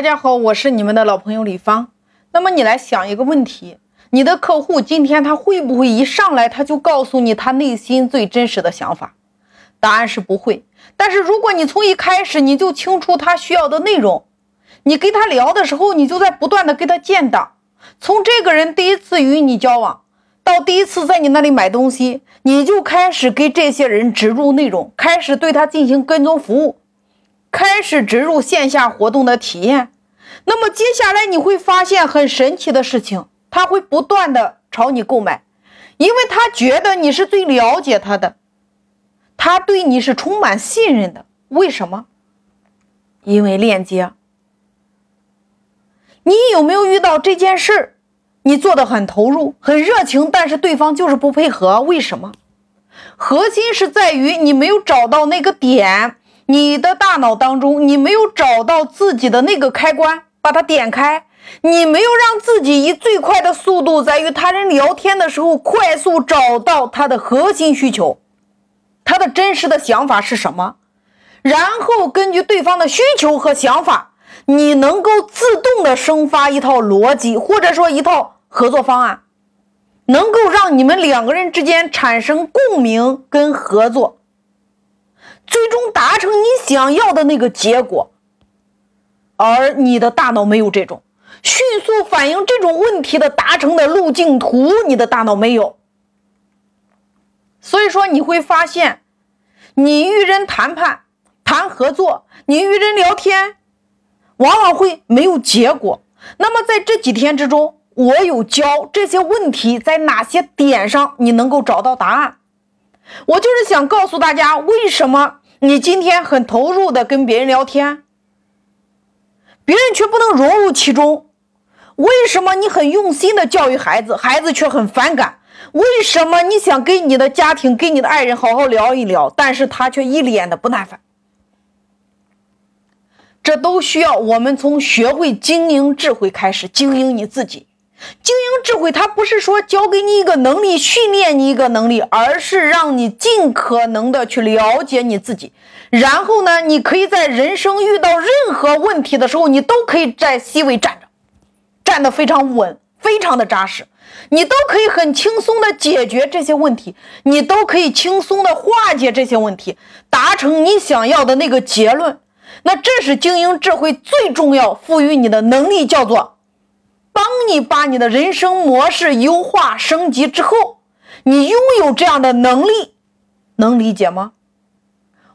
大家好，我是你们的老朋友李芳。那么你来想一个问题：你的客户今天他会不会一上来他就告诉你他内心最真实的想法？答案是不会。但是如果你从一开始你就清楚他需要的内容，你跟他聊的时候，你就在不断的跟他建档。从这个人第一次与你交往到第一次在你那里买东西，你就开始给这些人植入内容，开始对他进行跟踪服务。开始植入线下活动的体验，那么接下来你会发现很神奇的事情，他会不断的朝你购买，因为他觉得你是最了解他的，他对你是充满信任的。为什么？因为链接。你有没有遇到这件事？你做的很投入、很热情，但是对方就是不配合，为什么？核心是在于你没有找到那个点。你的大脑当中，你没有找到自己的那个开关，把它点开。你没有让自己以最快的速度，在与他人聊天的时候，快速找到他的核心需求，他的真实的想法是什么？然后根据对方的需求和想法，你能够自动的生发一套逻辑，或者说一套合作方案，能够让你们两个人之间产生共鸣跟合作。想要的那个结果，而你的大脑没有这种迅速反应这种问题的达成的路径图，你的大脑没有。所以说你会发现，你与人谈判、谈合作，你与人聊天，往往会没有结果。那么在这几天之中，我有教这些问题在哪些点上你能够找到答案。我就是想告诉大家，为什么。你今天很投入的跟别人聊天，别人却不能融入其中。为什么你很用心的教育孩子，孩子却很反感？为什么你想跟你的家庭、跟你的爱人好好聊一聊，但是他却一脸的不耐烦？这都需要我们从学会经营智慧开始，经营你自己。经营智慧，它不是说教给你一个能力，训练你一个能力，而是让你尽可能的去了解你自己。然后呢，你可以在人生遇到任何问题的时候，你都可以在 C 位站着，站得非常稳，非常的扎实，你都可以很轻松的解决这些问题，你都可以轻松的化解这些问题，达成你想要的那个结论。那这是经营智慧最重要赋予你的能力，叫做。当你把你的人生模式优化升级之后，你拥有这样的能力，能理解吗？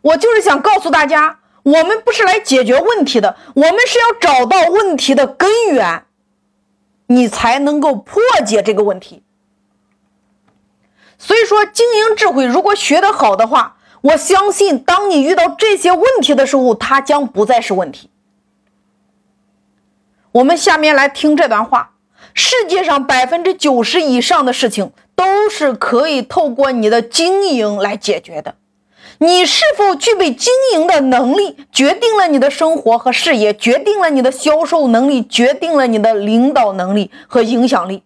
我就是想告诉大家，我们不是来解决问题的，我们是要找到问题的根源，你才能够破解这个问题。所以说，经营智慧如果学得好的话，我相信，当你遇到这些问题的时候，它将不再是问题。我们下面来听这段话：世界上百分之九十以上的事情都是可以透过你的经营来解决的。你是否具备经营的能力，决定了你的生活和事业，决定了你的销售能力，决定了你的领导能力和影响力，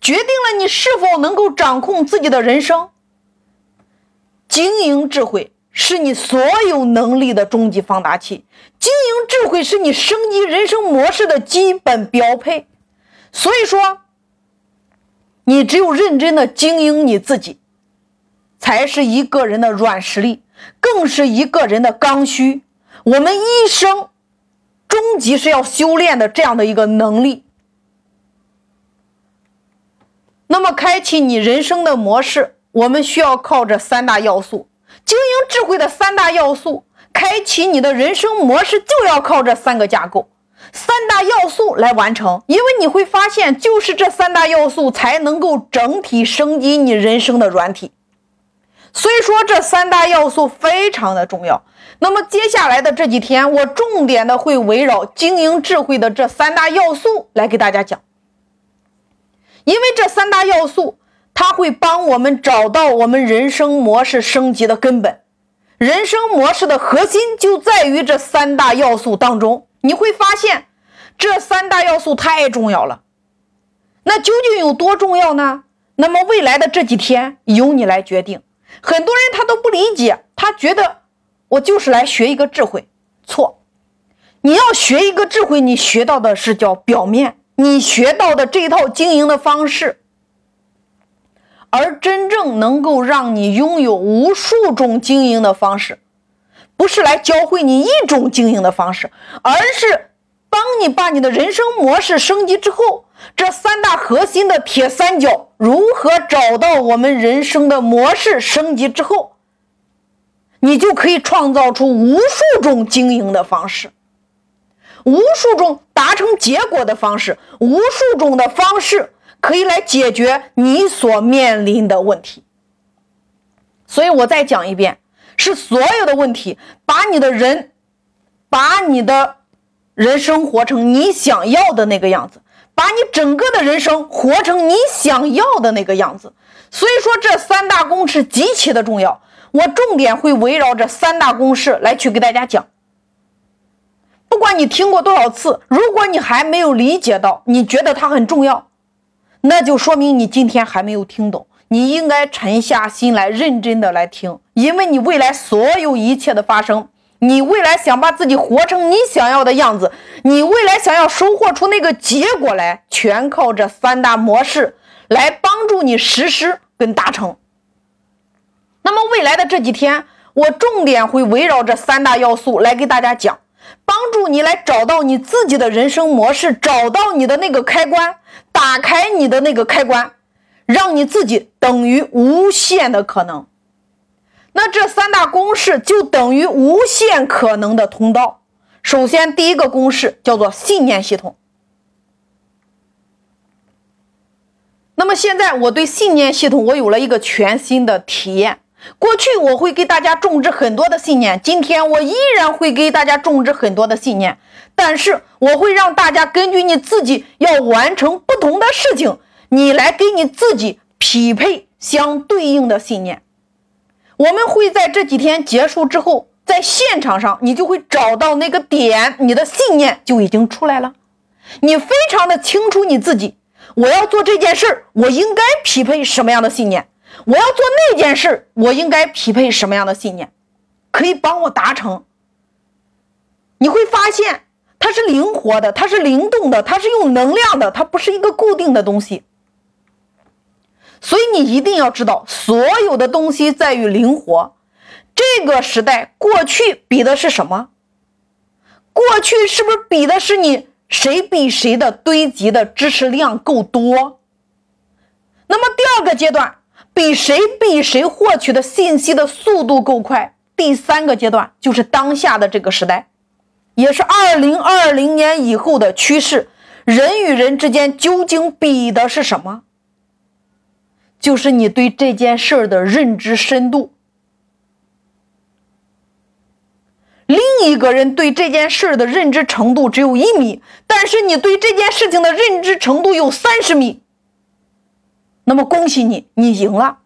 决定了你是否能够掌控自己的人生。经营智慧。是你所有能力的终极放大器，经营智慧是你升级人生模式的基本标配。所以说，你只有认真的经营你自己，才是一个人的软实力，更是一个人的刚需。我们一生终极是要修炼的这样的一个能力。那么，开启你人生的模式，我们需要靠这三大要素。经营智慧的三大要素，开启你的人生模式，就要靠这三个架构、三大要素来完成。因为你会发现，就是这三大要素才能够整体升级你人生的软体。所以说，这三大要素非常的重要。那么接下来的这几天，我重点的会围绕经营智慧的这三大要素来给大家讲，因为这三大要素。它会帮我们找到我们人生模式升级的根本，人生模式的核心就在于这三大要素当中。你会发现，这三大要素太重要了。那究竟有多重要呢？那么未来的这几天由你来决定。很多人他都不理解，他觉得我就是来学一个智慧，错。你要学一个智慧，你学到的是叫表面，你学到的这一套经营的方式。而真正能够让你拥有无数种经营的方式，不是来教会你一种经营的方式，而是帮你把你的人生模式升级之后，这三大核心的铁三角如何找到我们人生的模式升级之后，你就可以创造出无数种经营的方式，无数种达成结果的方式，无数种的方式。可以来解决你所面临的问题，所以我再讲一遍，是所有的问题，把你的人，把你的人生活成你想要的那个样子，把你整个的人生活成你想要的那个样子。所以说，这三大公式极其的重要，我重点会围绕这三大公式来去给大家讲。不管你听过多少次，如果你还没有理解到，你觉得它很重要。那就说明你今天还没有听懂，你应该沉下心来，认真的来听，因为你未来所有一切的发生，你未来想把自己活成你想要的样子，你未来想要收获出那个结果来，全靠这三大模式来帮助你实施跟达成。那么未来的这几天，我重点会围绕这三大要素来给大家讲。帮助你来找到你自己的人生模式，找到你的那个开关，打开你的那个开关，让你自己等于无限的可能。那这三大公式就等于无限可能的通道。首先，第一个公式叫做信念系统。那么现在我对信念系统，我有了一个全新的体验。过去我会给大家种植很多的信念，今天我依然会给大家种植很多的信念，但是我会让大家根据你自己要完成不同的事情，你来给你自己匹配相对应的信念。我们会在这几天结束之后，在现场上你就会找到那个点，你的信念就已经出来了，你非常的清楚你自己，我要做这件事儿，我应该匹配什么样的信念。我要做那件事，我应该匹配什么样的信念，可以帮我达成？你会发现它是灵活的，它是灵动的，它是用能量的，它不是一个固定的东西。所以你一定要知道，所有的东西在于灵活。这个时代，过去比的是什么？过去是不是比的是你谁比谁的堆积的知识量够多？那么第二个阶段。比谁比谁获取的信息的速度够快。第三个阶段就是当下的这个时代，也是二零二零年以后的趋势。人与人之间究竟比的是什么？就是你对这件事儿的认知深度。另一个人对这件事儿的认知程度只有一米，但是你对这件事情的认知程度有三十米。那么恭喜你，你赢了。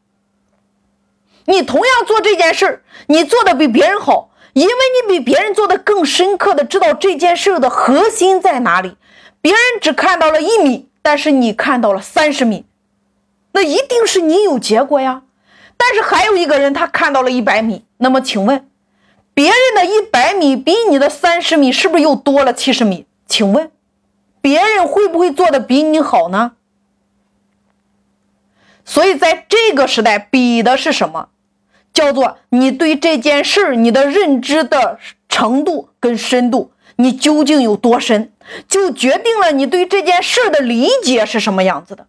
你同样做这件事，你做的比别人好，因为你比别人做的更深刻的知道这件事的核心在哪里。别人只看到了一米，但是你看到了三十米，那一定是你有结果呀。但是还有一个人，他看到了一百米。那么请问，别人的一百米比你的三十米是不是又多了七十米？请问，别人会不会做的比你好呢？所以，在这个时代，比的是什么？叫做你对这件事儿你的认知的程度跟深度，你究竟有多深，就决定了你对这件事儿的理解是什么样子的。